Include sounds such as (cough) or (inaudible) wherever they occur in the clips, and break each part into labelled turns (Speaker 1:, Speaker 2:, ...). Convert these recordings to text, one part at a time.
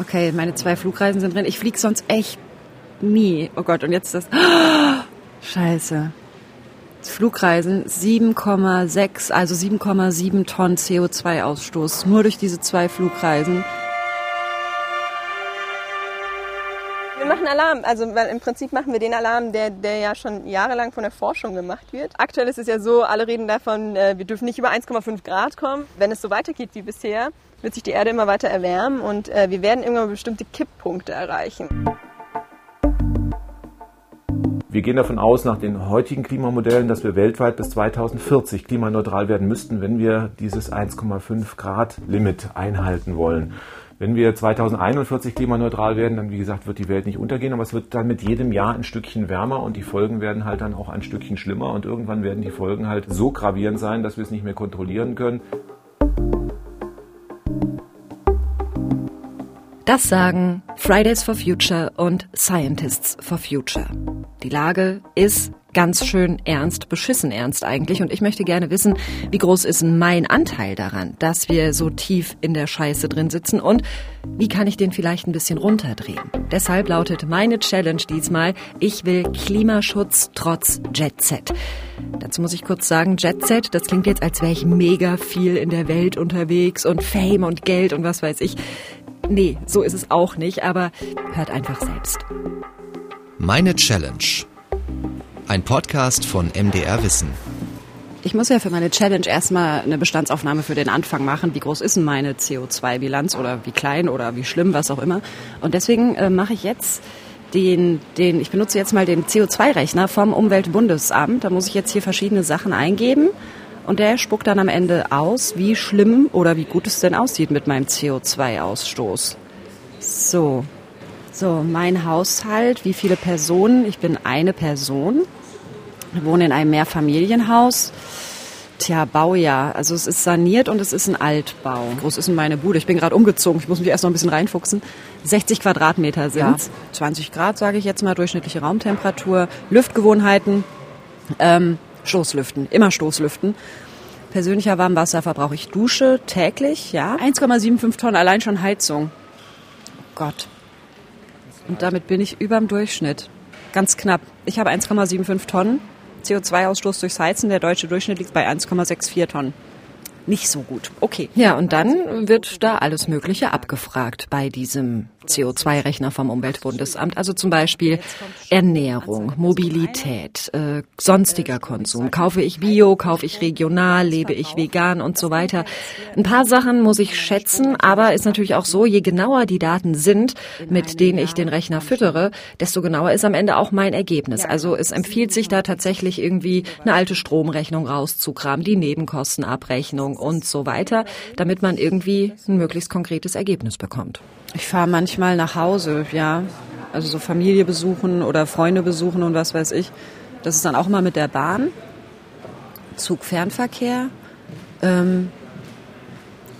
Speaker 1: Okay, meine zwei Flugreisen sind drin. Ich fliege sonst echt nie. Oh Gott, und jetzt das. (gasps) Scheiße. Flugreisen 7,6, also 7,7 Tonnen CO2-Ausstoß. Nur durch diese zwei Flugreisen.
Speaker 2: Wir machen Alarm, also weil im Prinzip machen wir den Alarm, der, der ja schon jahrelang von der Forschung gemacht wird. Aktuell ist es ja so, alle reden davon, äh, wir dürfen nicht über 1,5 Grad kommen. Wenn es so weitergeht wie bisher, wird sich die Erde immer weiter erwärmen und äh, wir werden irgendwann bestimmte Kipppunkte erreichen.
Speaker 3: Wir gehen davon aus, nach den heutigen Klimamodellen, dass wir weltweit bis 2040 klimaneutral werden müssten, wenn wir dieses 1,5 Grad Limit einhalten wollen. Wenn wir 2041 klimaneutral werden, dann wie gesagt wird die Welt nicht untergehen, aber es wird dann mit jedem Jahr ein Stückchen wärmer und die Folgen werden halt dann auch ein Stückchen schlimmer und irgendwann werden die Folgen halt so gravierend sein, dass wir es nicht mehr kontrollieren können.
Speaker 1: Das sagen Fridays for Future und Scientists for Future. Die Lage ist ganz schön ernst, beschissen ernst eigentlich. Und ich möchte gerne wissen, wie groß ist mein Anteil daran, dass wir so tief in der Scheiße drin sitzen und wie kann ich den vielleicht ein bisschen runterdrehen? Deshalb lautet meine Challenge diesmal, ich will Klimaschutz trotz Jet Set. Dazu muss ich kurz sagen, Jet Set, das klingt jetzt, als wäre ich mega viel in der Welt unterwegs und Fame und Geld und was weiß ich. Nee, so ist es auch nicht, aber hört einfach selbst.
Speaker 4: Meine Challenge. Ein Podcast von MDR Wissen.
Speaker 1: Ich muss ja für meine Challenge erstmal eine Bestandsaufnahme für den Anfang machen. Wie groß ist denn meine CO2-Bilanz oder wie klein oder wie schlimm, was auch immer. Und deswegen äh, mache ich jetzt den, den, ich benutze jetzt mal den CO2-Rechner vom Umweltbundesamt. Da muss ich jetzt hier verschiedene Sachen eingeben und der spuckt dann am Ende aus, wie schlimm oder wie gut es denn aussieht mit meinem CO2-Ausstoß. So. So, mein Haushalt, wie viele Personen? Ich bin eine Person. Wohne in einem Mehrfamilienhaus. Tja, Baujahr. Also es ist saniert und es ist ein Altbau. Wie groß ist denn meine Bude? Ich bin gerade umgezogen. Ich muss mich erst noch ein bisschen reinfuchsen. 60 Quadratmeter sind ja. 20 Grad, sage ich jetzt mal, durchschnittliche Raumtemperatur. Lüftgewohnheiten. Ähm, Stoßlüften, immer Stoßlüften. Persönlicher Warmwasserverbrauch. Ich dusche täglich, ja. 1,75 Tonnen allein schon Heizung. Oh Gott. Und damit bin ich überm Durchschnitt. Ganz knapp. Ich habe 1,75 Tonnen CO2-Ausstoß durchs Heizen. Der deutsche Durchschnitt liegt bei 1,64 Tonnen nicht so gut. Okay. Ja, und dann wird da alles Mögliche abgefragt bei diesem CO2-Rechner vom Umweltbundesamt. Also zum Beispiel Ernährung, Mobilität, äh, sonstiger Konsum. Kaufe ich Bio, kaufe ich regional, lebe ich vegan und so weiter. Ein paar Sachen muss ich schätzen, aber ist natürlich auch so, je genauer die Daten sind, mit denen ich den Rechner füttere, desto genauer ist am Ende auch mein Ergebnis. Also es empfiehlt sich da tatsächlich irgendwie eine alte Stromrechnung rauszukramen, die Nebenkostenabrechnung und so weiter, damit man irgendwie ein möglichst konkretes Ergebnis bekommt. Ich fahre manchmal nach Hause, ja. Also so Familie besuchen oder Freunde besuchen und was weiß ich. Das ist dann auch immer mit der Bahn. Zugfernverkehr. Ähm,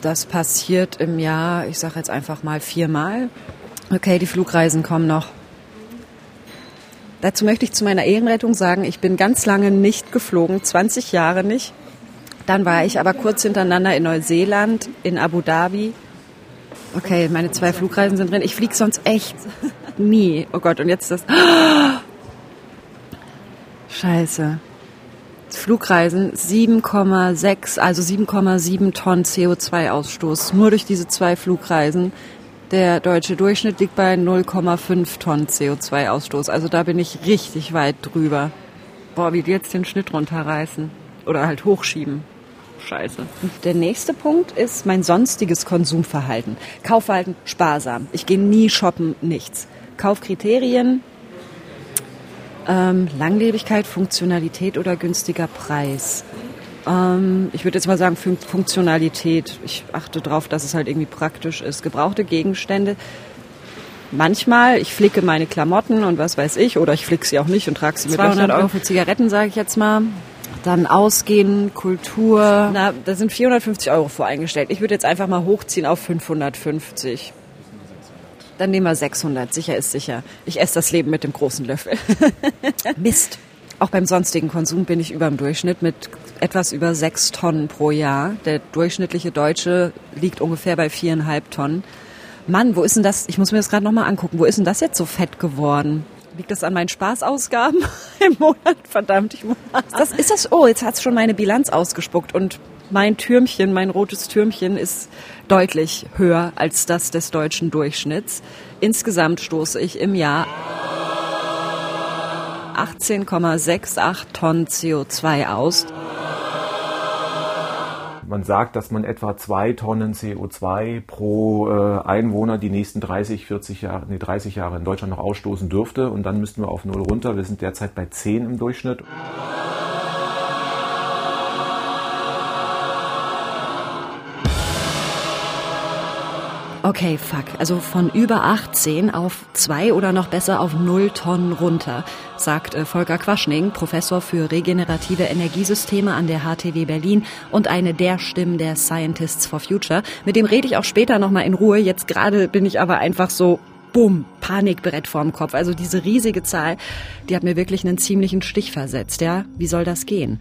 Speaker 1: das passiert im Jahr, ich sage jetzt einfach mal viermal. Okay, die Flugreisen kommen noch. Dazu möchte ich zu meiner Ehrenrettung sagen, ich bin ganz lange nicht geflogen, 20 Jahre nicht. Dann war ich aber kurz hintereinander in Neuseeland, in Abu Dhabi. Okay, meine zwei Flugreisen sind drin. Ich fliege sonst echt nie. Oh Gott, und jetzt das. (gasps) Scheiße. Flugreisen 7,6, also 7,7 Tonnen CO2-Ausstoß. Nur durch diese zwei Flugreisen. Der deutsche Durchschnitt liegt bei 0,5 Tonnen CO2-Ausstoß. Also da bin ich richtig weit drüber. Boah, wie die jetzt den Schnitt runterreißen. Oder halt hochschieben. Scheiße. Der nächste Punkt ist mein sonstiges Konsumverhalten. Kaufverhalten sparsam. Ich gehe nie shoppen, nichts. Kaufkriterien, ähm, Langlebigkeit, Funktionalität oder günstiger Preis. Ähm, ich würde jetzt mal sagen Fun Funktionalität. Ich achte darauf, dass es halt irgendwie praktisch ist. Gebrauchte Gegenstände. Manchmal, ich flicke meine Klamotten und was weiß ich, oder ich flicke sie auch nicht und trage sie mit 200 Euro für Zigaretten, sage ich jetzt mal. Dann Ausgehen, Kultur. Na, da sind 450 Euro voreingestellt. Ich würde jetzt einfach mal hochziehen auf 550. Dann nehmen wir 600. Sicher ist sicher. Ich esse das Leben mit dem großen Löffel. (laughs) Mist. Auch beim sonstigen Konsum bin ich über dem Durchschnitt mit etwas über sechs Tonnen pro Jahr. Der durchschnittliche Deutsche liegt ungefähr bei viereinhalb Tonnen.
Speaker 5: Mann, wo ist denn das? Ich muss mir das gerade nochmal angucken. Wo ist denn das jetzt so fett geworden? Liegt das an meinen Spaßausgaben (laughs) im Monat? Verdammt, ich muss. Das ist das. Oh, jetzt hat's schon meine Bilanz ausgespuckt und mein Türmchen, mein rotes Türmchen ist deutlich höher als das des deutschen Durchschnitts. Insgesamt stoße ich im Jahr 18,68 Tonnen CO2 aus.
Speaker 3: Man sagt, dass man etwa zwei Tonnen CO2 pro äh, Einwohner die nächsten 30, 40 Jahre, nee, 30 Jahre in Deutschland noch ausstoßen dürfte. Und dann müssten wir auf Null runter. Wir sind derzeit bei 10 im Durchschnitt.
Speaker 5: Okay, fuck. Also von über 18 auf zwei oder noch besser auf null Tonnen runter, sagt äh, Volker Quaschning, Professor für regenerative Energiesysteme an der HTW Berlin und eine der Stimmen der Scientists for Future. Mit dem rede ich auch später nochmal in Ruhe. Jetzt gerade bin ich aber einfach so bumm, Panikbrett vorm Kopf. Also diese riesige Zahl, die hat mir wirklich einen ziemlichen Stich versetzt, ja? Wie soll das gehen?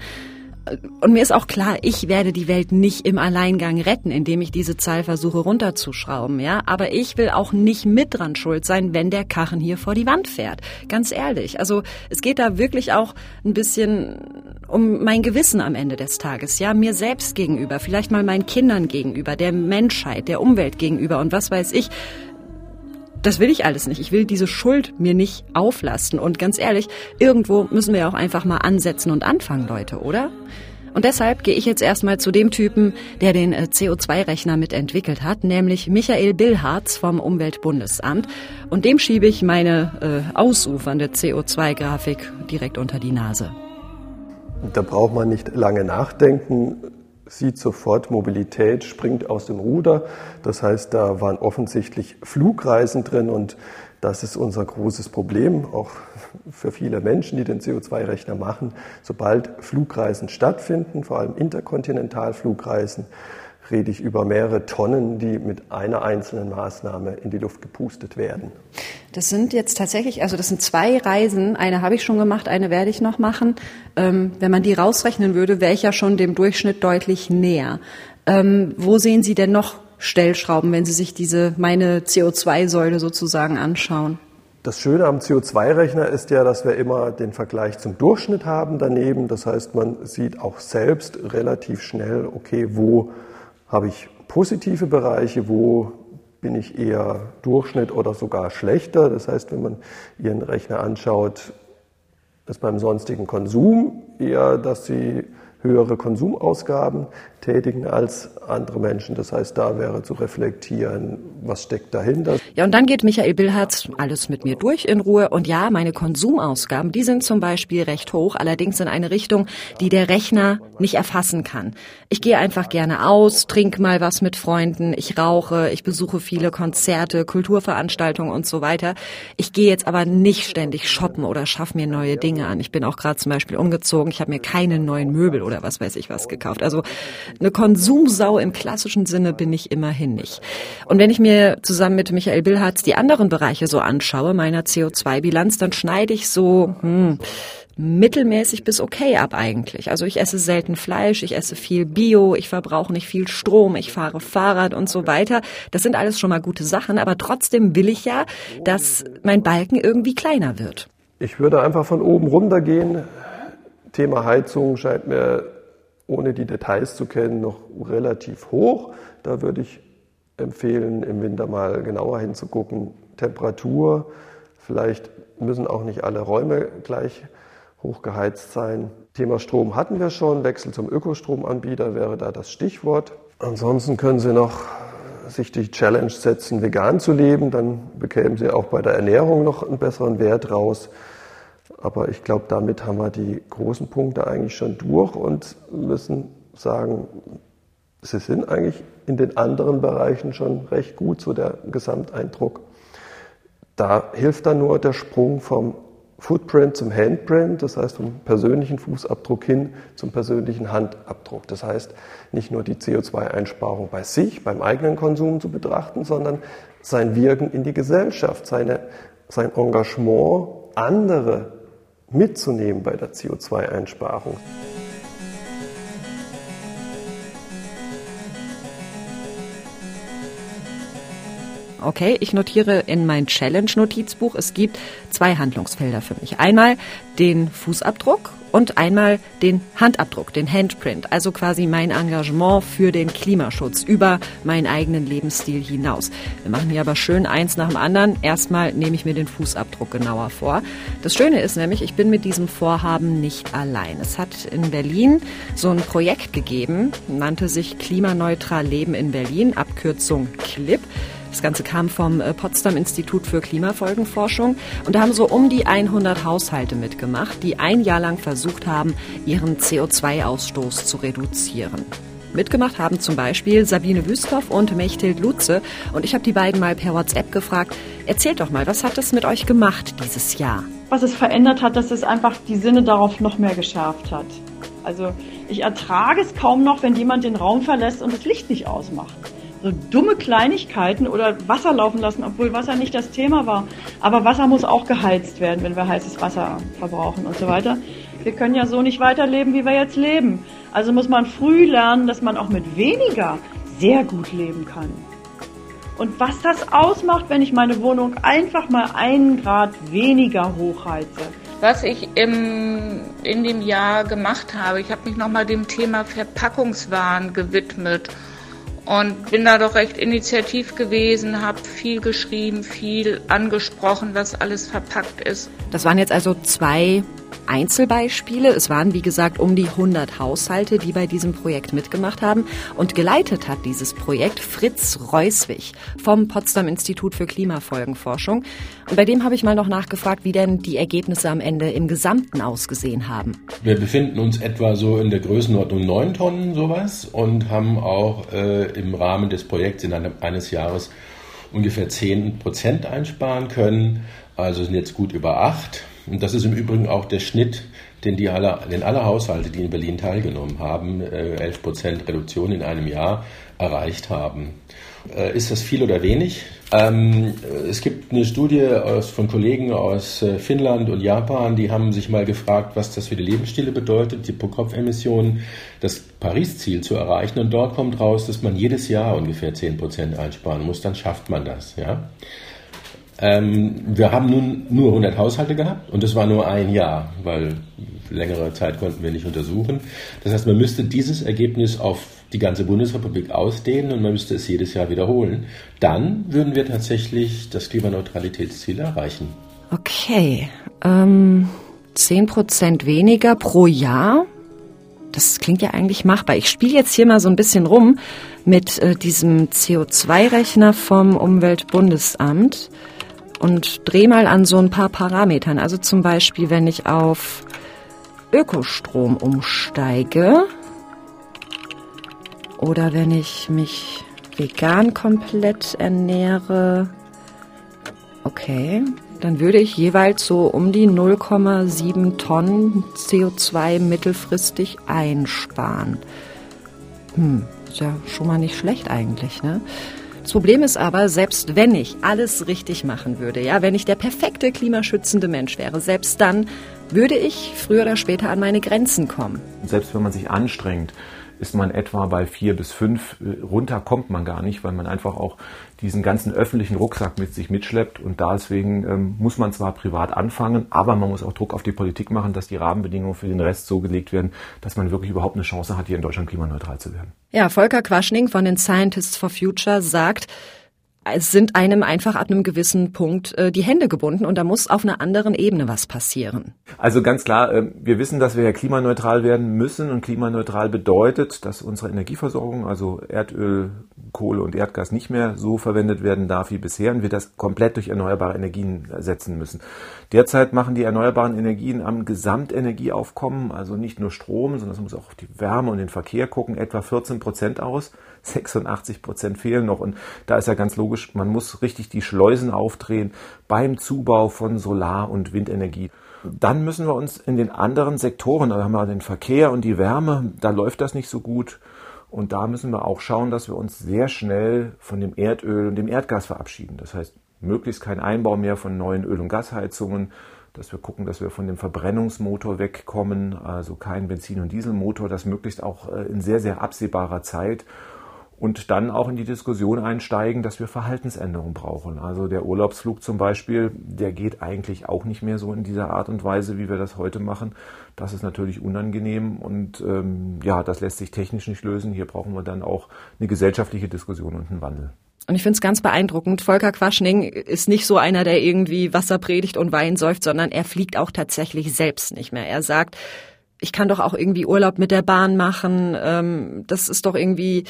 Speaker 5: Und mir ist auch klar, ich werde die Welt nicht im Alleingang retten, indem ich diese Zahl versuche runterzuschrauben, ja. Aber ich will auch nicht mit dran schuld sein, wenn der Kachen hier vor die Wand fährt. Ganz ehrlich. Also es geht da wirklich auch ein bisschen um mein Gewissen am Ende des Tages, ja. Mir selbst gegenüber, vielleicht mal meinen Kindern gegenüber, der Menschheit, der Umwelt gegenüber und was weiß ich das will ich alles nicht. Ich will diese Schuld mir nicht auflasten. Und ganz ehrlich, irgendwo müssen wir auch einfach mal ansetzen und anfangen, Leute, oder? Und deshalb gehe ich jetzt erstmal zu dem Typen, der den äh, CO2-Rechner mitentwickelt hat, nämlich Michael Billharz vom Umweltbundesamt. Und dem schiebe ich meine äh, ausufernde CO2-Grafik direkt unter die Nase.
Speaker 6: Da braucht man nicht lange nachdenken sieht sofort, Mobilität springt aus dem Ruder. Das heißt, da waren offensichtlich Flugreisen drin und das ist unser großes Problem, auch für viele Menschen, die den CO2-Rechner machen. Sobald Flugreisen stattfinden, vor allem Interkontinentalflugreisen, rede ich über mehrere Tonnen, die mit einer einzelnen Maßnahme in die Luft gepustet werden.
Speaker 5: Das sind jetzt tatsächlich, also das sind zwei Reisen. Eine habe ich schon gemacht, eine werde ich noch machen. Ähm, wenn man die rausrechnen würde, wäre ich ja schon dem Durchschnitt deutlich näher. Ähm, wo sehen Sie denn noch Stellschrauben, wenn Sie sich diese meine CO2-Säule sozusagen anschauen?
Speaker 6: Das Schöne am CO2-Rechner ist ja, dass wir immer den Vergleich zum Durchschnitt haben daneben. Das heißt, man sieht auch selbst relativ schnell, okay, wo habe ich positive Bereiche, wo bin ich eher Durchschnitt oder sogar schlechter. Das heißt, wenn man Ihren Rechner anschaut, ist beim sonstigen Konsum eher, dass Sie höhere Konsumausgaben tätigen als andere Menschen. Das heißt, da wäre zu reflektieren, was steckt dahinter.
Speaker 5: Ja, und dann geht Michael Billharz alles mit mir durch in Ruhe. Und ja, meine Konsumausgaben, die sind zum Beispiel recht hoch, allerdings in eine Richtung, die der Rechner nicht erfassen kann. Ich gehe einfach gerne aus, trinke mal was mit Freunden, ich rauche, ich besuche viele Konzerte, Kulturveranstaltungen und so weiter. Ich gehe jetzt aber nicht ständig shoppen oder schaffe mir neue Dinge an. Ich bin auch gerade zum Beispiel umgezogen, ich habe mir keine neuen Möbel oder was weiß ich was gekauft. Also eine Konsumsau im klassischen Sinne bin ich immerhin nicht. Und wenn ich mir zusammen mit Michael Billharz die anderen Bereiche so anschaue, meiner CO2-Bilanz, dann schneide ich so hm, mittelmäßig bis okay ab eigentlich. Also ich esse selten Fleisch, ich esse viel Bio, ich verbrauche nicht viel Strom, ich fahre Fahrrad und so weiter. Das sind alles schon mal gute Sachen, aber trotzdem will ich ja, dass mein Balken irgendwie kleiner wird.
Speaker 6: Ich würde einfach von oben runter gehen. Thema Heizung scheint mir, ohne die Details zu kennen, noch relativ hoch. Da würde ich empfehlen, im Winter mal genauer hinzugucken. Temperatur, vielleicht müssen auch nicht alle Räume gleich hochgeheizt sein. Thema Strom hatten wir schon. Wechsel zum Ökostromanbieter wäre da das Stichwort. Ansonsten können Sie noch sich die Challenge setzen, vegan zu leben. Dann bekämen Sie auch bei der Ernährung noch einen besseren Wert raus. Aber ich glaube, damit haben wir die großen Punkte eigentlich schon durch und müssen sagen, sie sind eigentlich in den anderen Bereichen schon recht gut, so der Gesamteindruck. Da hilft dann nur der Sprung vom Footprint zum Handprint, das heißt vom persönlichen Fußabdruck hin zum persönlichen Handabdruck. Das heißt, nicht nur die CO2-Einsparung bei sich, beim eigenen Konsum zu betrachten, sondern sein Wirken in die Gesellschaft, seine, sein Engagement, andere mitzunehmen bei der CO2-Einsparung.
Speaker 5: Okay, ich notiere in mein Challenge-Notizbuch, es gibt zwei Handlungsfelder für mich. Einmal den Fußabdruck und einmal den Handabdruck, den Handprint, also quasi mein Engagement für den Klimaschutz über meinen eigenen Lebensstil hinaus. Wir machen hier aber schön eins nach dem anderen. Erstmal nehme ich mir den Fußabdruck genauer vor. Das Schöne ist nämlich, ich bin mit diesem Vorhaben nicht allein. Es hat in Berlin so ein Projekt gegeben, nannte sich Klimaneutral Leben in Berlin, Abkürzung CLIP. Das Ganze kam vom äh, Potsdam Institut für Klimafolgenforschung und da haben so um die 100 Haushalte mitgemacht, die ein Jahr lang versucht haben, ihren CO2-Ausstoß zu reduzieren. Mitgemacht haben zum Beispiel Sabine Wüsthoff und Mechthild Lutze. Und ich habe die beiden mal per WhatsApp gefragt, erzählt doch mal, was hat es mit euch gemacht dieses Jahr?
Speaker 7: Was es verändert hat, dass es einfach die Sinne darauf noch mehr geschärft hat. Also ich ertrage es kaum noch, wenn jemand den Raum verlässt und das Licht nicht ausmacht so dumme Kleinigkeiten oder Wasser laufen lassen, obwohl Wasser nicht das Thema war. Aber Wasser muss auch geheizt werden, wenn wir heißes Wasser verbrauchen und so weiter. Wir können ja so nicht weiterleben, wie wir jetzt leben. Also muss man früh lernen, dass man auch mit weniger sehr gut leben kann. Und was das ausmacht, wenn ich meine Wohnung einfach mal einen Grad weniger hochheize.
Speaker 8: Was ich im, in dem Jahr gemacht habe, ich habe mich nochmal dem Thema Verpackungswaren gewidmet und bin da doch recht initiativ gewesen, habe viel geschrieben, viel angesprochen, was alles verpackt ist.
Speaker 5: Das waren jetzt also zwei Einzelbeispiele. Es waren, wie gesagt, um die 100 Haushalte, die bei diesem Projekt mitgemacht haben. Und geleitet hat dieses Projekt Fritz Reuswig vom Potsdam Institut für Klimafolgenforschung. Und bei dem habe ich mal noch nachgefragt, wie denn die Ergebnisse am Ende im Gesamten ausgesehen haben.
Speaker 9: Wir befinden uns etwa so in der Größenordnung 9 Tonnen sowas und haben auch äh, im Rahmen des Projekts in einem, eines Jahres ungefähr 10 Prozent einsparen können. Also sind jetzt gut über 8. Und das ist im Übrigen auch der Schnitt, den, die alle, den alle Haushalte, die in Berlin teilgenommen haben, 11 äh, Prozent Reduktion in einem Jahr erreicht haben. Äh, ist das viel oder wenig? Ähm, es gibt eine Studie von Kollegen aus äh, Finnland und Japan, die haben sich mal gefragt, was das für die Lebensstile bedeutet, die Pro-Kopf-Emissionen, das Paris-Ziel zu erreichen. Und dort kommt raus, dass man jedes Jahr ungefähr 10 Prozent einsparen muss. Dann schafft man das. Ja? Ähm, wir haben nun nur 100 Haushalte gehabt und das war nur ein Jahr, weil längere Zeit konnten wir nicht untersuchen. Das heißt, man müsste dieses Ergebnis auf die ganze Bundesrepublik ausdehnen und man müsste es jedes Jahr wiederholen. Dann würden wir tatsächlich das Klimaneutralitätsziel erreichen.
Speaker 5: Okay, ähm, 10% weniger pro Jahr. Das klingt ja eigentlich machbar. Ich spiele jetzt hier mal so ein bisschen rum mit äh, diesem CO2-Rechner vom Umweltbundesamt und drehe mal an so ein paar Parametern. Also zum Beispiel, wenn ich auf Ökostrom umsteige oder wenn ich mich vegan komplett ernähre. Okay, dann würde ich jeweils so um die 0,7 Tonnen CO2 mittelfristig einsparen. Hm, ist ja schon mal nicht schlecht eigentlich, ne? Das Problem ist aber, selbst wenn ich alles richtig machen würde, ja, wenn ich der perfekte klimaschützende Mensch wäre, selbst dann würde ich früher oder später an meine Grenzen kommen.
Speaker 3: Selbst wenn man sich anstrengt, ist man etwa bei vier bis fünf. Runter kommt man gar nicht, weil man einfach auch diesen ganzen öffentlichen Rucksack mit sich mitschleppt. Und deswegen ähm, muss man zwar privat anfangen, aber man muss auch Druck auf die Politik machen, dass die Rahmenbedingungen für den Rest so gelegt werden, dass man wirklich überhaupt eine Chance hat, hier in Deutschland klimaneutral zu werden.
Speaker 5: Ja, Volker Quaschning von den Scientists for Future sagt, sind einem einfach ab einem gewissen Punkt äh, die Hände gebunden und da muss auf einer anderen Ebene was passieren.
Speaker 3: Also ganz klar, äh, wir wissen, dass wir ja klimaneutral werden müssen und klimaneutral bedeutet, dass unsere Energieversorgung, also Erdöl, Kohle und Erdgas nicht mehr so verwendet werden darf wie bisher und wir das komplett durch erneuerbare Energien ersetzen müssen. Derzeit machen die erneuerbaren Energien am Gesamtenergieaufkommen, also nicht nur Strom, sondern es muss auch auf die Wärme und den Verkehr gucken, etwa 14 Prozent aus. 86 Prozent fehlen noch. Und da ist ja ganz logisch, man muss richtig die Schleusen aufdrehen beim Zubau von Solar- und Windenergie. Dann müssen wir uns in den anderen Sektoren, da haben wir den Verkehr und die Wärme, da läuft das nicht so gut. Und da müssen wir auch schauen, dass wir uns sehr schnell von dem Erdöl und dem Erdgas verabschieden. Das heißt, möglichst kein Einbau mehr von neuen Öl- und Gasheizungen, dass wir gucken, dass wir von dem Verbrennungsmotor wegkommen, also kein Benzin- und Dieselmotor, das möglichst auch äh, in sehr, sehr absehbarer Zeit und dann auch in die Diskussion einsteigen, dass wir Verhaltensänderungen brauchen. Also der Urlaubsflug zum Beispiel, der geht eigentlich auch nicht mehr so in dieser Art und Weise, wie wir das heute machen. Das ist natürlich unangenehm und ähm, ja, das lässt sich technisch nicht lösen. Hier brauchen wir dann auch eine gesellschaftliche Diskussion und einen Wandel.
Speaker 5: Und ich finde es ganz beeindruckend. Volker Quaschning ist nicht so einer, der irgendwie Wasser predigt und Wein säuft, sondern er fliegt auch tatsächlich selbst nicht mehr. Er sagt, ich kann doch auch irgendwie Urlaub mit der Bahn machen. Ähm, das ist doch irgendwie,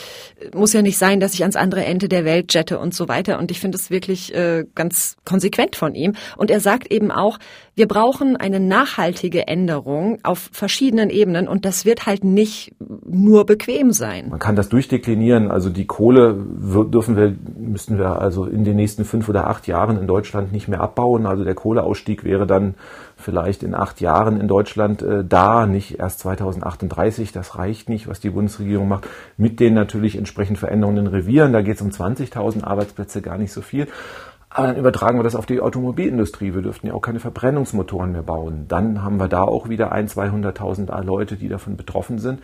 Speaker 5: muss ja nicht sein, dass ich ans andere Ende der Welt jette und so weiter. Und ich finde es wirklich äh, ganz konsequent von ihm. Und er sagt eben auch, wir brauchen eine nachhaltige Änderung auf verschiedenen Ebenen und das wird halt nicht nur bequem sein.
Speaker 3: Man kann das durchdeklinieren. Also die Kohle dürfen wir, müssten wir also in den nächsten fünf oder acht Jahren in Deutschland nicht mehr abbauen. Also der Kohleausstieg wäre dann vielleicht in acht Jahren in Deutschland äh, da, nicht erst 2038. Das reicht nicht, was die Bundesregierung macht. Mit den natürlich entsprechend Veränderungen in Revieren. Da geht es um 20.000 Arbeitsplätze, gar nicht so viel. Aber dann übertragen wir das auf die Automobilindustrie. Wir dürften ja auch keine Verbrennungsmotoren mehr bauen. Dann haben wir da auch wieder ein, 200.000 Leute, die davon betroffen sind.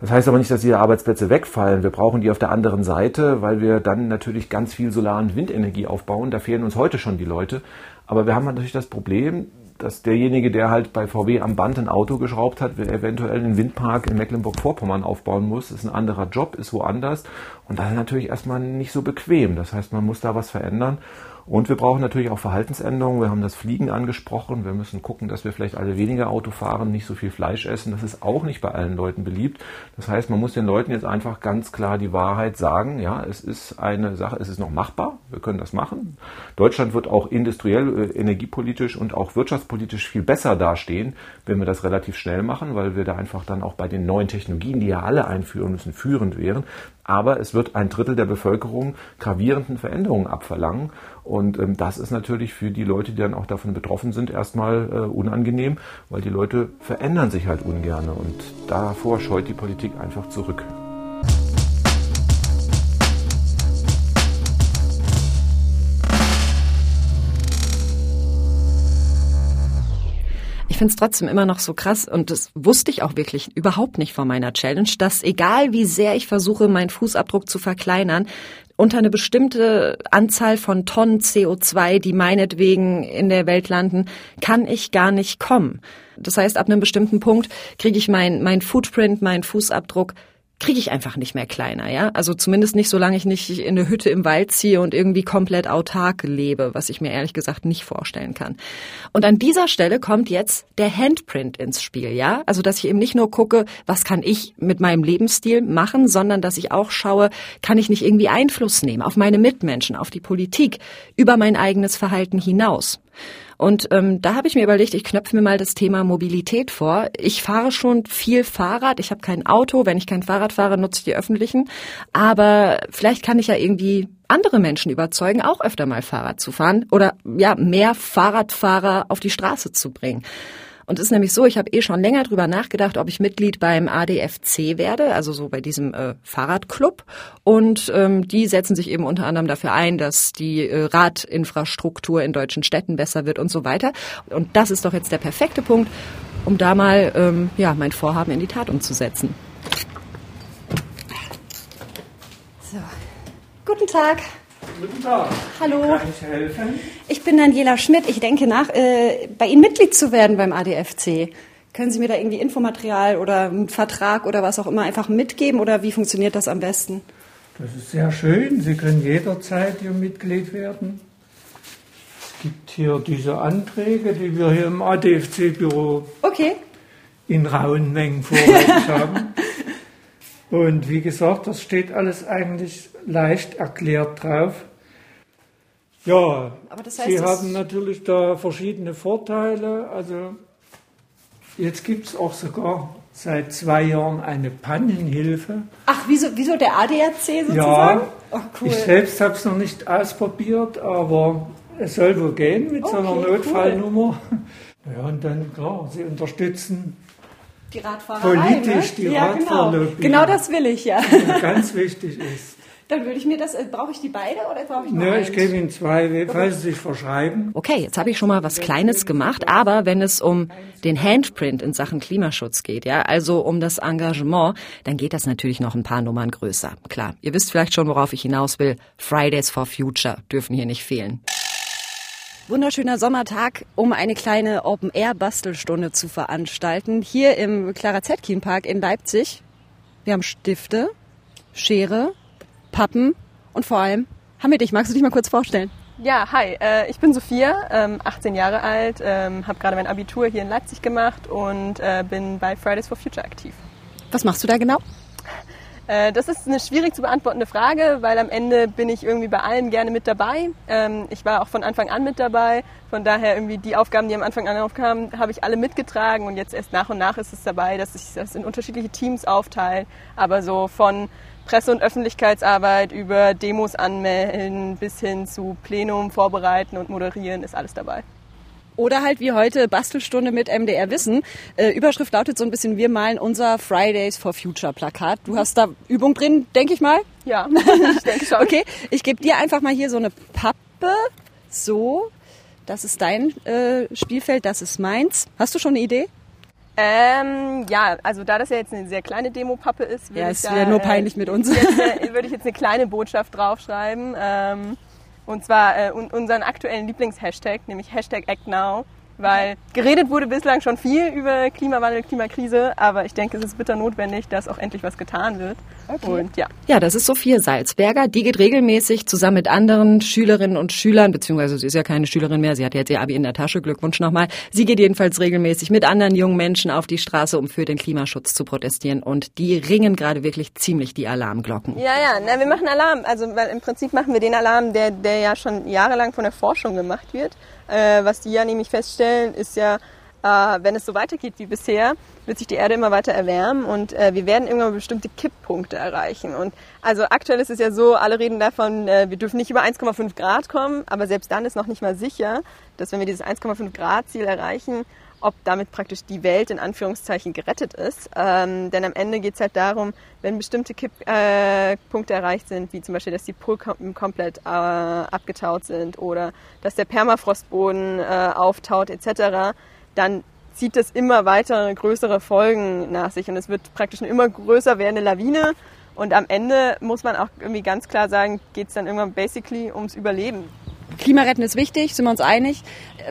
Speaker 3: Das heißt aber nicht, dass diese Arbeitsplätze wegfallen. Wir brauchen die auf der anderen Seite, weil wir dann natürlich ganz viel Solar- und Windenergie aufbauen. Da fehlen uns heute schon die Leute. Aber wir haben natürlich das Problem, dass derjenige, der halt bei VW am Band ein Auto geschraubt hat, eventuell einen Windpark in Mecklenburg-Vorpommern aufbauen muss. Ist ein anderer Job, ist woanders. Und das ist natürlich erstmal nicht so bequem. Das heißt, man muss da was verändern. Und wir brauchen natürlich auch Verhaltensänderungen. Wir haben das Fliegen angesprochen. Wir müssen gucken, dass wir vielleicht alle weniger Auto fahren, nicht so viel Fleisch essen. Das ist auch nicht bei allen Leuten beliebt. Das heißt, man muss den Leuten jetzt einfach ganz klar die Wahrheit sagen. Ja, es ist eine Sache, es ist noch machbar. Wir können das machen. Deutschland wird auch industriell, äh, energiepolitisch und auch wirtschaftspolitisch viel besser dastehen, wenn wir das relativ schnell machen, weil wir da einfach dann auch bei den neuen Technologien, die ja alle einführen müssen, führend wären aber es wird ein Drittel der Bevölkerung gravierenden Veränderungen abverlangen. Und ähm, das ist natürlich für die Leute, die dann auch davon betroffen sind, erstmal äh, unangenehm, weil die Leute verändern sich halt ungern. Und davor scheut die Politik einfach zurück.
Speaker 5: Ich finde es trotzdem immer noch so krass und das wusste ich auch wirklich überhaupt nicht vor meiner Challenge, dass egal wie sehr ich versuche, meinen Fußabdruck zu verkleinern, unter eine bestimmte Anzahl von Tonnen CO2, die meinetwegen in der Welt landen, kann ich gar nicht kommen. Das heißt, ab einem bestimmten Punkt kriege ich mein, mein Footprint, meinen Fußabdruck kriege ich einfach nicht mehr kleiner, ja. Also zumindest nicht, solange ich nicht in eine Hütte im Wald ziehe und irgendwie komplett autark lebe, was ich mir ehrlich gesagt nicht vorstellen kann. Und an dieser Stelle kommt jetzt der Handprint ins Spiel, ja. Also dass ich eben nicht nur gucke, was kann ich mit meinem Lebensstil machen, sondern dass ich auch schaue, kann ich nicht irgendwie Einfluss nehmen auf meine Mitmenschen, auf die Politik, über mein eigenes Verhalten hinaus. Und ähm, da habe ich mir überlegt, ich knöpfe mir mal das Thema Mobilität vor. Ich fahre schon viel Fahrrad. Ich habe kein Auto. Wenn ich kein Fahrrad fahre, nutze ich die öffentlichen. Aber vielleicht kann ich ja irgendwie andere Menschen überzeugen, auch öfter mal Fahrrad zu fahren oder ja mehr Fahrradfahrer auf die Straße zu bringen. Und es ist nämlich so, ich habe eh schon länger drüber nachgedacht, ob ich Mitglied beim ADFC werde, also so bei diesem äh, Fahrradclub. Und ähm, die setzen sich eben unter anderem dafür ein, dass die äh, Radinfrastruktur in deutschen Städten besser wird und so weiter. Und das ist doch jetzt der perfekte Punkt, um da mal ähm, ja, mein Vorhaben in die Tat umzusetzen. So. Guten Tag.
Speaker 10: Guten Tag.
Speaker 5: Hallo.
Speaker 10: Kann ich helfen?
Speaker 5: Ich bin Daniela Schmidt. Ich denke nach, äh, bei Ihnen Mitglied zu werden beim ADFC. Können Sie mir da irgendwie Infomaterial oder einen Vertrag oder was auch immer einfach mitgeben oder wie funktioniert das am besten?
Speaker 10: Das ist sehr schön. Sie können jederzeit Ihr Mitglied werden. Es gibt hier diese Anträge, die wir hier im ADFC-Büro
Speaker 5: okay.
Speaker 10: in rauen Mengen vorrätig haben. (laughs) Und wie gesagt, das steht alles eigentlich leicht erklärt drauf. Ja,
Speaker 5: das heißt,
Speaker 10: Sie haben natürlich da verschiedene Vorteile. Also jetzt gibt es auch sogar seit zwei Jahren eine Pannenhilfe.
Speaker 5: Ach, wieso, wieso der ADAC sozusagen?
Speaker 10: Ja,
Speaker 5: oh, cool.
Speaker 10: ich selbst habe es noch nicht ausprobiert, aber es soll wohl gehen mit okay, so einer Notfallnummer. Cool. (laughs) Ja, und dann, klar, Sie unterstützen
Speaker 5: die Radfahrer
Speaker 10: politisch die
Speaker 5: ja,
Speaker 10: Radfahrerlobby.
Speaker 5: Genau. genau das will ich, ja.
Speaker 10: Ganz wichtig ist.
Speaker 5: Dann würde ich mir das, äh, brauche ich die beide oder brauche ich nur
Speaker 10: Nö,
Speaker 5: eins?
Speaker 10: ich gebe Ihnen zwei, falls Sie sich verschreiben.
Speaker 5: Okay, jetzt habe ich schon mal was Kleines gemacht, aber wenn es um den Handprint in Sachen Klimaschutz geht, ja, also um das Engagement, dann geht das natürlich noch ein paar Nummern größer. Klar, ihr wisst vielleicht schon, worauf ich hinaus will. Fridays for Future dürfen hier nicht fehlen. Wunderschöner Sommertag, um eine kleine Open-Air-Bastelstunde zu veranstalten. Hier im Clara Zetkin Park in Leipzig. Wir haben Stifte, Schere, Pappen und vor allem haben wir dich. Magst du dich mal kurz vorstellen?
Speaker 2: Ja, hi, äh, ich bin Sophia, ähm, 18 Jahre alt, ähm, habe gerade mein Abitur hier in Leipzig gemacht und äh, bin bei Fridays for Future aktiv.
Speaker 5: Was machst du da genau?
Speaker 2: Äh, das ist eine schwierig zu beantwortende Frage, weil am Ende bin ich irgendwie bei allen gerne mit dabei. Ähm, ich war auch von Anfang an mit dabei. Von daher irgendwie die Aufgaben, die am Anfang an aufkamen, habe ich alle mitgetragen und jetzt erst nach und nach ist es dabei, dass sich das in unterschiedliche Teams aufteilt. Aber so von Presse- und Öffentlichkeitsarbeit über Demos anmelden bis hin zu Plenum vorbereiten und moderieren ist alles dabei.
Speaker 5: Oder halt wie heute Bastelstunde mit MDR Wissen. Äh, Überschrift lautet so ein bisschen, wir malen unser Fridays for Future Plakat. Du hast da Übung drin, denke ich mal.
Speaker 2: Ja, (laughs) ich denke schon.
Speaker 5: Okay, ich gebe dir einfach mal hier so eine Pappe. So, das ist dein äh, Spielfeld, das ist meins. Hast du schon eine Idee?
Speaker 2: Ähm, ja, also da das ja jetzt eine sehr kleine Demo-Pappe ist, würde
Speaker 5: Ja,
Speaker 2: ich
Speaker 5: es
Speaker 2: da,
Speaker 5: nur peinlich mit uns.
Speaker 2: Jetzt, äh, würde ich jetzt eine kleine Botschaft draufschreiben. Ähm, und zwar äh, un unseren aktuellen Lieblingshashtag, nämlich Hashtag ActNow. Weil geredet wurde bislang schon viel über Klimawandel, Klimakrise, aber ich denke, es ist bitter notwendig, dass auch endlich was getan wird. Okay. Und ja.
Speaker 5: Ja, das ist Sophia Salzberger. Die geht regelmäßig zusammen mit anderen Schülerinnen und Schülern, beziehungsweise sie ist ja keine Schülerin mehr, sie hat jetzt ihr Abi in der Tasche, Glückwunsch nochmal. Sie geht jedenfalls regelmäßig mit anderen jungen Menschen auf die Straße, um für den Klimaschutz zu protestieren. Und die ringen gerade wirklich ziemlich die Alarmglocken.
Speaker 2: Ja, ja, na, wir machen Alarm. Also weil im Prinzip machen wir den Alarm, der, der ja schon jahrelang von der Forschung gemacht wird. Äh, was die ja nämlich feststellen, ist ja, äh, wenn es so weitergeht wie bisher, wird sich die Erde immer weiter erwärmen und äh, wir werden irgendwann bestimmte Kipppunkte erreichen. Und also aktuell ist es ja so, alle reden davon, äh, wir dürfen nicht über 1,5 Grad kommen, aber selbst dann ist noch nicht mal sicher, dass wenn wir dieses 1,5 Grad Ziel erreichen, ob damit praktisch die Welt in Anführungszeichen gerettet ist. Ähm, denn am Ende geht es halt darum, wenn bestimmte Kipppunkte äh, erreicht sind, wie zum Beispiel, dass die Polkappen komplett äh, abgetaut sind oder dass der Permafrostboden äh, auftaut etc., dann zieht das immer weiter größere Folgen nach sich und es wird praktisch eine immer größer werdende Lawine. Und am Ende muss man auch irgendwie ganz klar sagen, geht es dann irgendwann basically ums Überleben.
Speaker 5: Klimaretten ist wichtig, sind wir uns einig.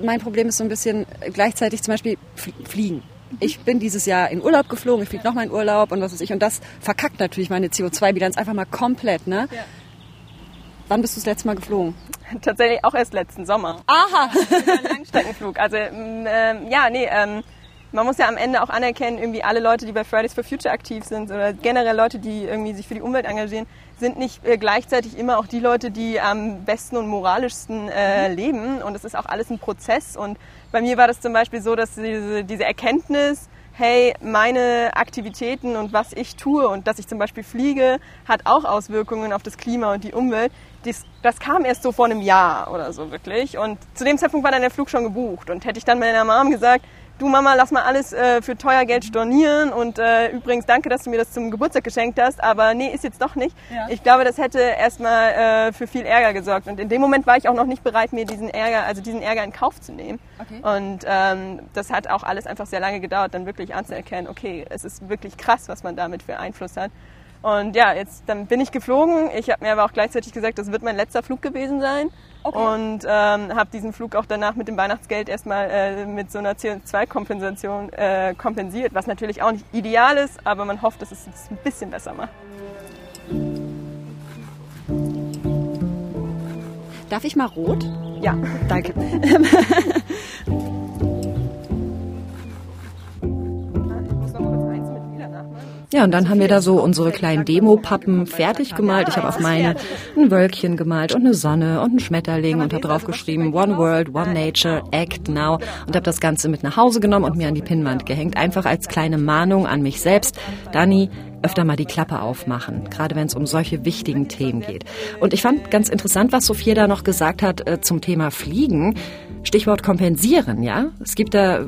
Speaker 5: Mein Problem ist so ein bisschen gleichzeitig zum Beispiel Fliegen. Ich bin dieses Jahr in Urlaub geflogen, ich fliege nochmal in Urlaub und was weiß ich. Und das verkackt natürlich meine CO2-Bilanz einfach mal komplett. Ne? Ja. Wann bist du das letzte Mal geflogen?
Speaker 2: Tatsächlich auch erst letzten Sommer.
Speaker 5: Aha! (laughs)
Speaker 2: Ein Langstreckenflug. Also ähm, ja, nee, ähm, man muss ja am Ende auch anerkennen, irgendwie alle Leute, die bei Fridays for Future aktiv sind oder generell Leute, die irgendwie sich für die Umwelt engagieren, sind nicht äh, gleichzeitig immer auch die Leute, die am besten und moralischsten äh, leben. Und es ist auch alles ein Prozess. Und bei mir war das zum Beispiel so, dass diese, diese Erkenntnis, hey, meine Aktivitäten und was ich tue und dass ich zum Beispiel fliege, hat auch Auswirkungen auf das Klima und die Umwelt. Das, das kam erst so vor einem Jahr oder so wirklich. Und zu dem Zeitpunkt war dann der Flug schon gebucht. Und hätte ich dann meiner Mom gesagt, du Mama, lass mal alles äh, für teuer Geld stornieren und äh, übrigens danke, dass du mir das zum Geburtstag geschenkt hast, aber nee, ist jetzt doch nicht. Ja. Ich glaube, das hätte erstmal äh, für viel Ärger gesorgt und in dem Moment war ich auch noch nicht bereit, mir diesen Ärger, also diesen Ärger in Kauf zu nehmen. Okay. Und ähm, das hat auch alles einfach sehr lange gedauert, dann wirklich anzuerkennen, okay, es ist wirklich krass, was man damit für Einfluss hat. Und ja, jetzt dann bin ich geflogen. Ich habe mir aber auch gleichzeitig gesagt, das wird mein letzter Flug gewesen sein. Okay. Und ähm, habe diesen Flug auch danach mit dem Weihnachtsgeld erstmal äh, mit so einer CO2-Kompensation äh, kompensiert, was natürlich auch nicht ideal ist, aber man hofft, dass es es ein bisschen besser macht.
Speaker 5: Darf ich mal rot?
Speaker 2: Ja.
Speaker 5: Danke. (laughs) Ja, und dann haben wir da so unsere kleinen Demo-Pappen fertig gemalt. Ich habe auf meine ein Wölkchen gemalt und eine Sonne und einen Schmetterling und habe draufgeschrieben One World, One Nature, Act Now und habe das Ganze mit nach Hause genommen und mir an die Pinnwand gehängt. Einfach als kleine Mahnung an mich selbst. Dani, öfter mal die Klappe aufmachen, gerade wenn es um solche wichtigen Themen geht. Und ich fand ganz interessant, was Sophia da noch gesagt hat äh, zum Thema Fliegen. Stichwort kompensieren, ja. Es gibt da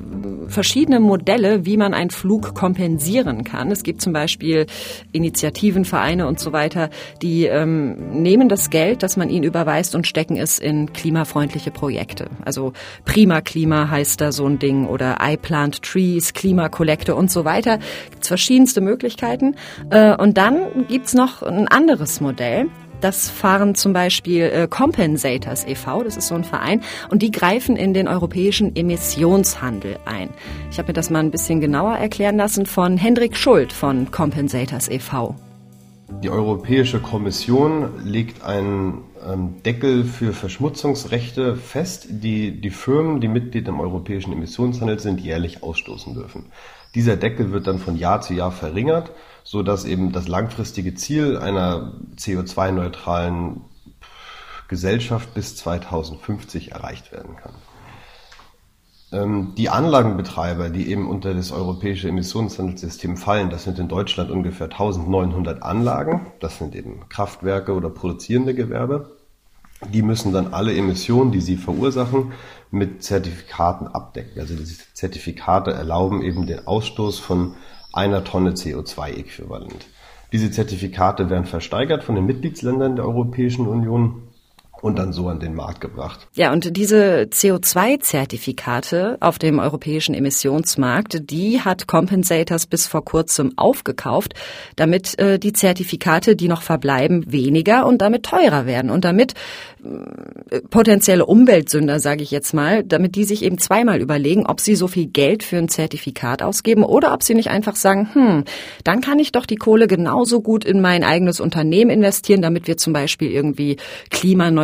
Speaker 5: verschiedene Modelle, wie man einen Flug kompensieren kann. Es gibt zum Beispiel Initiativen, Vereine und so weiter, die ähm, nehmen das Geld, das man ihnen überweist und stecken es in klimafreundliche Projekte. Also Prima Klima heißt da so ein Ding oder I Plant Trees, Klimakollekte und so weiter. Gibt's verschiedenste Möglichkeiten. Äh, und dann gibt's noch ein anderes Modell. Das fahren zum Beispiel äh, Compensators e.V., das ist so ein Verein, und die greifen in den europäischen Emissionshandel ein. Ich habe mir das mal ein bisschen genauer erklären lassen von Hendrik Schuld von Compensators e.V.
Speaker 11: Die Europäische Kommission legt einen ähm, Deckel für Verschmutzungsrechte fest, die die Firmen, die Mitglied im europäischen Emissionshandel sind, jährlich ausstoßen dürfen. Dieser Deckel wird dann von Jahr zu Jahr verringert so dass eben das langfristige Ziel einer CO2-neutralen Gesellschaft bis 2050 erreicht werden kann. Ähm, die Anlagenbetreiber, die eben unter das europäische Emissionshandelssystem fallen, das sind in Deutschland ungefähr 1900 Anlagen, das sind eben Kraftwerke oder produzierende Gewerbe. Die müssen dann alle Emissionen, die sie verursachen, mit Zertifikaten abdecken. Also diese Zertifikate erlauben eben den Ausstoß von einer Tonne CO2-Äquivalent. Diese Zertifikate werden versteigert von den Mitgliedsländern der Europäischen Union und dann so an den Markt gebracht.
Speaker 5: Ja, und diese CO2-Zertifikate auf dem europäischen Emissionsmarkt, die hat Compensators bis vor kurzem aufgekauft, damit äh, die Zertifikate, die noch verbleiben, weniger und damit teurer werden und damit äh, potenzielle Umweltsünder, sage ich jetzt mal, damit die sich eben zweimal überlegen, ob sie so viel Geld für ein Zertifikat ausgeben oder ob sie nicht einfach sagen, hm, dann kann ich doch die Kohle genauso gut in mein eigenes Unternehmen investieren, damit wir zum Beispiel irgendwie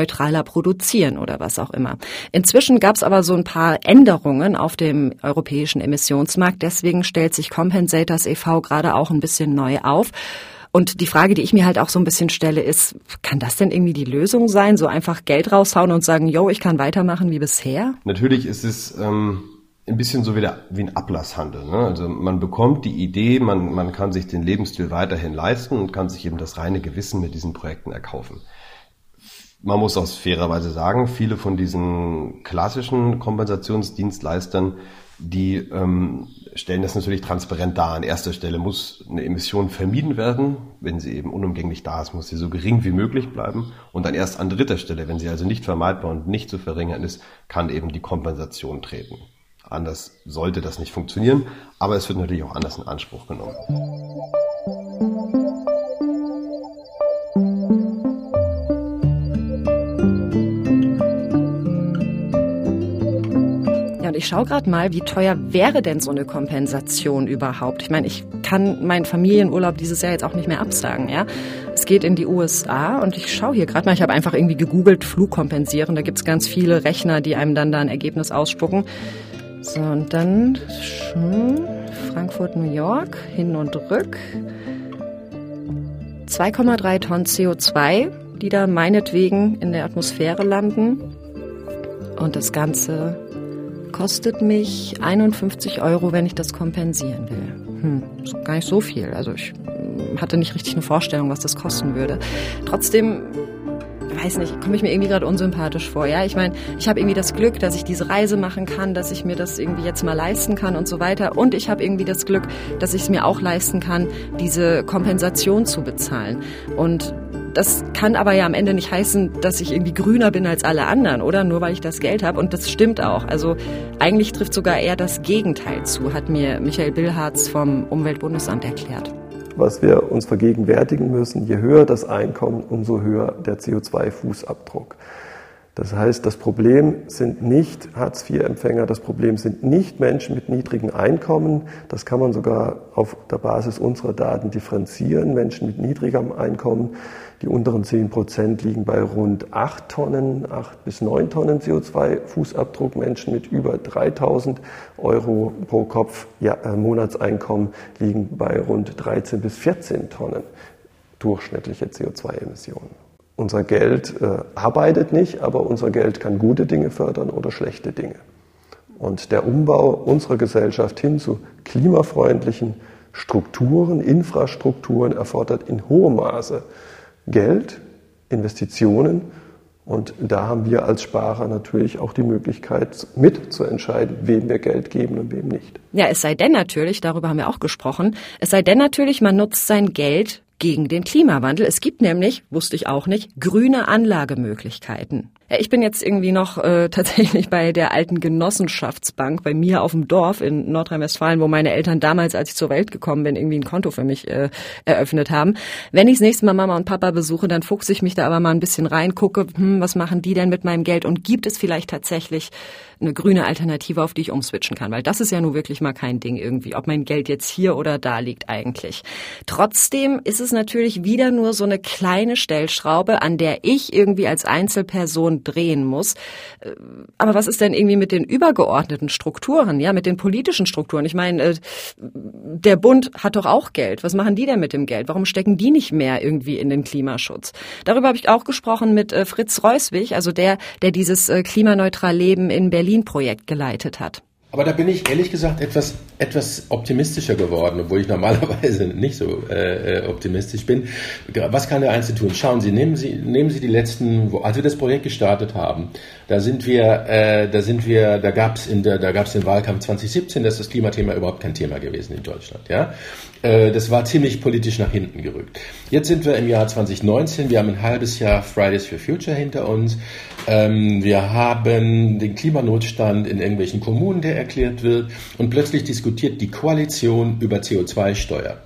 Speaker 5: klimaneutraler produzieren oder was auch immer. Inzwischen gab es aber so ein paar Änderungen auf dem europäischen Emissionsmarkt. Deswegen stellt sich Compensators e.V. gerade auch ein bisschen neu auf. Und die Frage, die ich mir halt auch so ein bisschen stelle, ist, kann das denn irgendwie die Lösung sein? So einfach Geld raushauen und sagen, yo, ich kann weitermachen wie bisher?
Speaker 11: Natürlich ist es ähm, ein bisschen so wie, der, wie ein Ablasshandel. Ne? Also man bekommt die Idee, man, man kann sich den Lebensstil weiterhin leisten und kann sich eben das reine Gewissen mit diesen Projekten erkaufen. Man muss aus fairer Weise sagen, viele von diesen klassischen Kompensationsdienstleistern die ähm, stellen das natürlich transparent dar. An erster Stelle muss eine Emission vermieden werden. Wenn sie eben unumgänglich da ist, muss sie so gering wie möglich bleiben. Und dann erst an dritter Stelle, wenn sie also nicht vermeidbar und nicht zu verringern ist, kann eben die Kompensation treten. Anders sollte das nicht funktionieren, aber es wird natürlich auch anders in Anspruch genommen.
Speaker 5: Und ich schaue gerade mal, wie teuer wäre denn so eine Kompensation überhaupt? Ich meine, ich kann meinen Familienurlaub dieses Jahr jetzt auch nicht mehr absagen, ja. Es geht in die USA und ich schaue hier gerade mal, ich habe einfach irgendwie gegoogelt, Flug kompensieren. Da gibt es ganz viele Rechner, die einem dann da ein Ergebnis ausspucken. So, und dann hm, Frankfurt, New York, hin und rück. 2,3 Tonnen CO2, die da meinetwegen in der Atmosphäre landen. Und das Ganze kostet mich 51 Euro, wenn ich das kompensieren will. Hm, ist gar nicht so viel. Also ich hm, hatte nicht richtig eine Vorstellung, was das kosten würde. Trotzdem weiß nicht, komme ich mir irgendwie gerade unsympathisch vor. Ja, ich meine, ich habe irgendwie das Glück, dass ich diese Reise machen kann, dass ich mir das irgendwie jetzt mal leisten kann und so weiter. Und ich habe irgendwie das Glück, dass ich es mir auch leisten kann, diese Kompensation zu bezahlen. Und das kann aber ja am Ende nicht heißen, dass ich irgendwie grüner bin als alle anderen, oder? Nur weil ich das Geld habe. Und das stimmt auch. Also eigentlich trifft sogar eher das Gegenteil zu, hat mir Michael Billharz vom Umweltbundesamt erklärt.
Speaker 6: Was wir uns vergegenwärtigen müssen, je höher das Einkommen, umso höher der CO2-Fußabdruck. Das heißt, das Problem sind nicht Hartz-IV-Empfänger, das Problem sind nicht Menschen mit niedrigen Einkommen. Das kann man sogar auf der Basis unserer Daten differenzieren. Menschen mit niedrigem Einkommen die unteren 10 Prozent liegen bei rund 8 Tonnen, 8 bis 9 Tonnen CO2-Fußabdruck. Menschen mit über 3000 Euro pro Kopf ja, äh, Monatseinkommen liegen bei rund 13 bis 14 Tonnen durchschnittliche CO2-Emissionen. Unser Geld äh, arbeitet nicht, aber unser Geld kann gute Dinge fördern oder schlechte Dinge. Und der Umbau unserer Gesellschaft hin zu klimafreundlichen Strukturen, Infrastrukturen erfordert in hohem Maße Geld, Investitionen Und da haben wir als Sparer natürlich auch die Möglichkeit, mitzuentscheiden, wem wir Geld geben und wem nicht.
Speaker 5: Ja, es sei denn natürlich, darüber haben wir auch gesprochen, es sei denn natürlich, man nutzt sein Geld gegen den Klimawandel. Es gibt nämlich, wusste ich auch nicht, grüne Anlagemöglichkeiten. Ich bin jetzt irgendwie noch äh, (laughs) tatsächlich bei der alten Genossenschaftsbank bei mir auf dem Dorf in Nordrhein-Westfalen, wo meine Eltern damals, als ich zur Welt gekommen bin, irgendwie ein Konto für mich äh, eröffnet haben. Wenn ich das nächste Mal Mama und Papa besuche, dann fuchse ich mich da aber mal ein bisschen rein, gucke, hm, was machen die denn mit meinem Geld und gibt es vielleicht tatsächlich eine grüne Alternative, auf die ich umswitchen kann, weil das ist ja nun wirklich mal kein Ding irgendwie, ob mein Geld jetzt hier oder da liegt eigentlich. Trotzdem ist es natürlich wieder nur so eine kleine Stellschraube, an der ich irgendwie als Einzelperson drehen muss. Äh, aber was ist denn irgendwie mit den übergeordneten Strukturen, ja, mit den politischen Strukturen? Ich meine, äh, der Bund hat doch auch Geld. Was machen die denn mit dem Geld? Warum stecken die nicht mehr irgendwie in den Klimaschutz? Darüber habe ich auch gesprochen mit äh, Fritz Reuswig, also der, der dieses klimaneutral Leben in Berlin Berlin-Projekt geleitet hat.
Speaker 9: Aber da bin ich ehrlich gesagt etwas, etwas optimistischer geworden, obwohl ich (laughs) normalerweise nicht so äh, äh optimistisch bin. Was kann der Einzelne tun? Schauen Sie, nehmen Sie, nehmen Sie die letzten, als wir das Projekt gestartet haben, da sind wir, äh, da sind wir, da gab es in der, da gab es den Wahlkampf 2017, da ist das Klimathema überhaupt kein Thema gewesen in Deutschland. Ja, äh, das war ziemlich politisch nach hinten gerückt. Jetzt sind wir im Jahr 2019, wir haben ein halbes Jahr Fridays for Future hinter uns. Ähm, wir haben den Klimanotstand in irgendwelchen Kommunen, der erklärt wird. Und plötzlich diskutiert die Koalition über CO2-Steuer.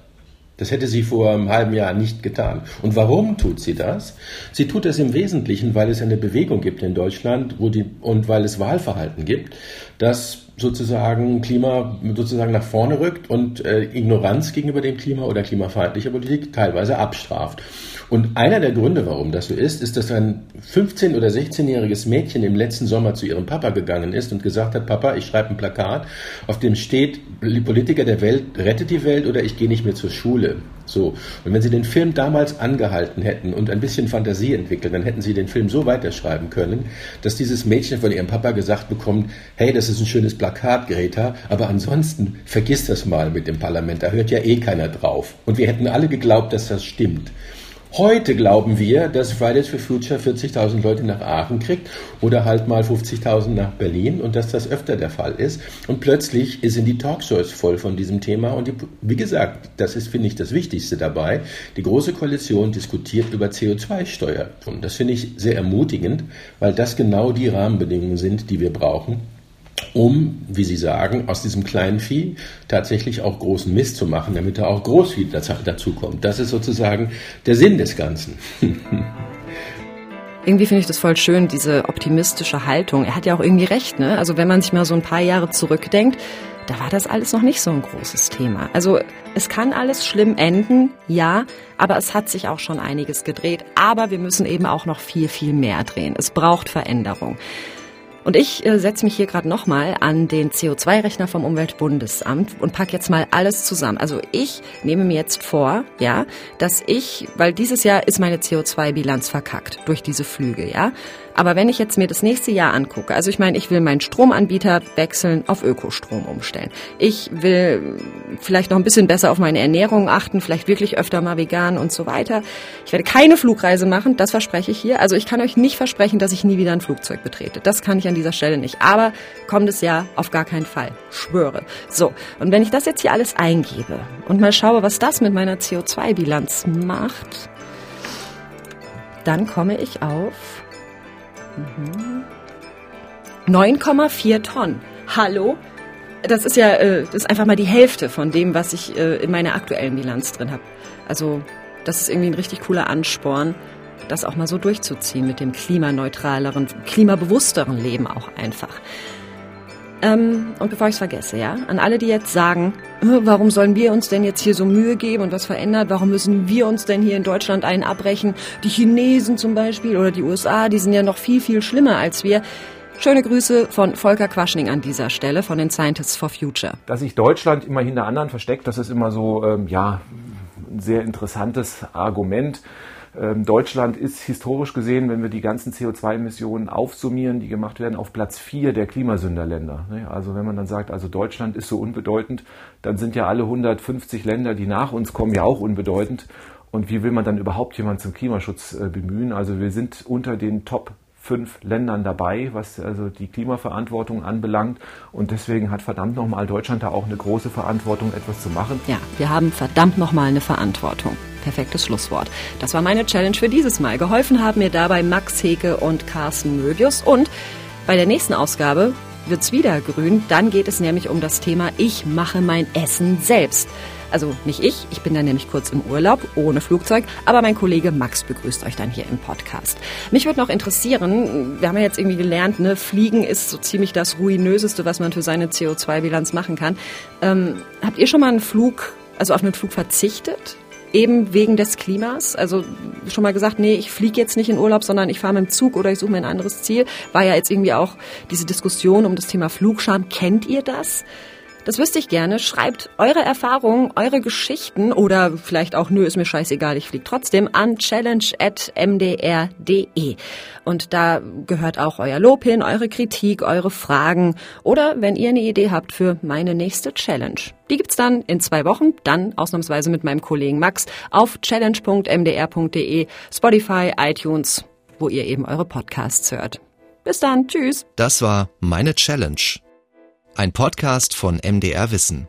Speaker 9: Das hätte sie vor einem halben Jahr nicht getan. Und warum tut sie das? Sie tut es im Wesentlichen, weil es eine Bewegung gibt in Deutschland die, und weil es Wahlverhalten gibt, das sozusagen Klima sozusagen nach vorne rückt und äh, Ignoranz gegenüber dem Klima oder klimafeindliche Politik teilweise abstraft. Und einer der Gründe, warum das so ist, ist, dass ein 15- oder 16-jähriges Mädchen im letzten Sommer zu ihrem Papa gegangen ist und gesagt hat, Papa, ich schreibe ein Plakat, auf dem steht, die Politiker der Welt rettet die Welt oder ich gehe nicht mehr zur Schule. So. Und wenn Sie den Film damals angehalten hätten und ein bisschen Fantasie entwickelt, dann hätten Sie den Film so weiterschreiben können, dass dieses Mädchen von ihrem Papa gesagt bekommt, hey, das ist ein schönes Plakat, Greta, aber ansonsten vergiss das mal mit dem Parlament, da hört ja eh keiner drauf. Und wir hätten alle geglaubt, dass das stimmt. Heute glauben wir, dass Fridays for Future 40.000 Leute nach Aachen kriegt oder halt mal 50.000 nach Berlin und dass das öfter der Fall ist. Und plötzlich sind die Talkshows voll von diesem Thema. Und die, wie gesagt, das ist, finde ich, das Wichtigste dabei. Die Große Koalition diskutiert über CO2-Steuer. Und das finde ich sehr ermutigend, weil das genau die Rahmenbedingungen sind, die wir brauchen, um, wie Sie sagen, aus diesem kleinen Vieh tatsächlich auch großen Mist zu machen, damit da auch Großvieh dazu kommt. Das ist sozusagen der Sinn des Ganzen. (laughs)
Speaker 5: irgendwie finde ich das voll schön, diese optimistische Haltung. Er hat ja auch irgendwie recht, ne? Also wenn man sich mal so ein paar Jahre zurückdenkt, da war das alles noch nicht so ein großes Thema. Also es kann alles schlimm enden, ja, aber es hat sich auch schon einiges gedreht. Aber wir müssen eben auch noch viel, viel mehr drehen. Es braucht Veränderung. Und ich äh, setze mich hier gerade nochmal an den CO2-Rechner vom Umweltbundesamt und pack jetzt mal alles zusammen. Also ich nehme mir jetzt vor, ja, dass ich, weil dieses Jahr ist meine CO2-Bilanz verkackt durch diese Flüge, ja. Aber wenn ich jetzt mir das nächste Jahr angucke, also ich meine, ich will meinen Stromanbieter wechseln, auf Ökostrom umstellen. Ich will vielleicht noch ein bisschen besser auf meine Ernährung achten, vielleicht wirklich öfter mal vegan und so weiter. Ich werde keine Flugreise machen, das verspreche ich hier. Also ich kann euch nicht versprechen, dass ich nie wieder ein Flugzeug betrete. Das kann ich an dieser Stelle nicht. Aber kommendes Jahr auf gar keinen Fall. Schwöre. So, und wenn ich das jetzt hier alles eingebe und mal schaue, was das mit meiner CO2-Bilanz macht, dann komme ich auf 9,4 Tonnen. Hallo? Das ist ja äh, das ist einfach mal die Hälfte von dem, was ich äh, in meiner aktuellen Bilanz drin habe. Also das ist irgendwie ein richtig cooler Ansporn, das auch mal so durchzuziehen mit dem klimaneutraleren, klimabewussteren Leben auch einfach. Ähm, und bevor ich es vergesse, ja, an alle, die jetzt sagen, äh, warum sollen wir uns denn jetzt hier so Mühe geben und was verändert? Warum müssen wir uns denn hier in Deutschland einen abbrechen? Die Chinesen zum Beispiel oder die USA, die sind ja noch viel, viel schlimmer als wir. Schöne Grüße von Volker Quaschning an dieser Stelle von den Scientists for Future.
Speaker 3: Dass sich Deutschland immer hinter anderen versteckt, das ist immer so, ähm, ja, ein sehr interessantes Argument. Ähm, Deutschland ist historisch gesehen, wenn wir die ganzen CO2-Emissionen aufsummieren, die gemacht werden, auf Platz 4 der Klimasünderländer. Ne? Also wenn man dann sagt, also Deutschland ist so unbedeutend, dann sind ja alle 150 Länder, die nach uns kommen, ja auch unbedeutend. Und wie will man dann überhaupt jemanden zum Klimaschutz äh, bemühen? Also wir sind unter den Top fünf Ländern dabei, was also die Klimaverantwortung anbelangt. Und deswegen hat verdammt nochmal Deutschland da auch eine große Verantwortung, etwas zu machen.
Speaker 5: Ja, wir haben verdammt nochmal eine Verantwortung. Perfektes Schlusswort. Das war meine Challenge für dieses Mal. Geholfen haben mir dabei Max Heke und Carsten Möbius. Und bei der nächsten Ausgabe wird's wieder grün. Dann geht es nämlich um das Thema Ich mache mein Essen selbst. Also nicht ich, ich bin dann nämlich kurz im Urlaub ohne Flugzeug, aber mein Kollege Max begrüßt euch dann hier im Podcast. Mich würde noch interessieren, wir haben ja jetzt irgendwie gelernt, ne, Fliegen ist so ziemlich das ruinöseste, was man für seine CO2-Bilanz machen kann. Ähm, habt ihr schon mal einen Flug, also auf einen Flug verzichtet? Eben wegen des Klimas? Also schon mal gesagt, nee, ich fliege jetzt nicht in Urlaub, sondern ich fahre mit dem Zug oder ich suche mir ein anderes Ziel. War ja jetzt irgendwie auch diese Diskussion um das Thema Flugscham. Kennt ihr das? Das wüsste ich gerne. Schreibt eure Erfahrungen, eure Geschichten oder vielleicht auch, nö, ist mir scheißegal, ich fliege trotzdem an challenge.mdr.de. Und da gehört auch euer Lob hin, eure Kritik, eure Fragen oder wenn ihr eine Idee habt für meine nächste Challenge. Die gibt's dann in zwei Wochen, dann ausnahmsweise mit meinem Kollegen Max auf challenge.mdr.de, Spotify, iTunes, wo ihr eben eure Podcasts hört. Bis dann, tschüss.
Speaker 4: Das war meine Challenge ein Podcast von MDR Wissen.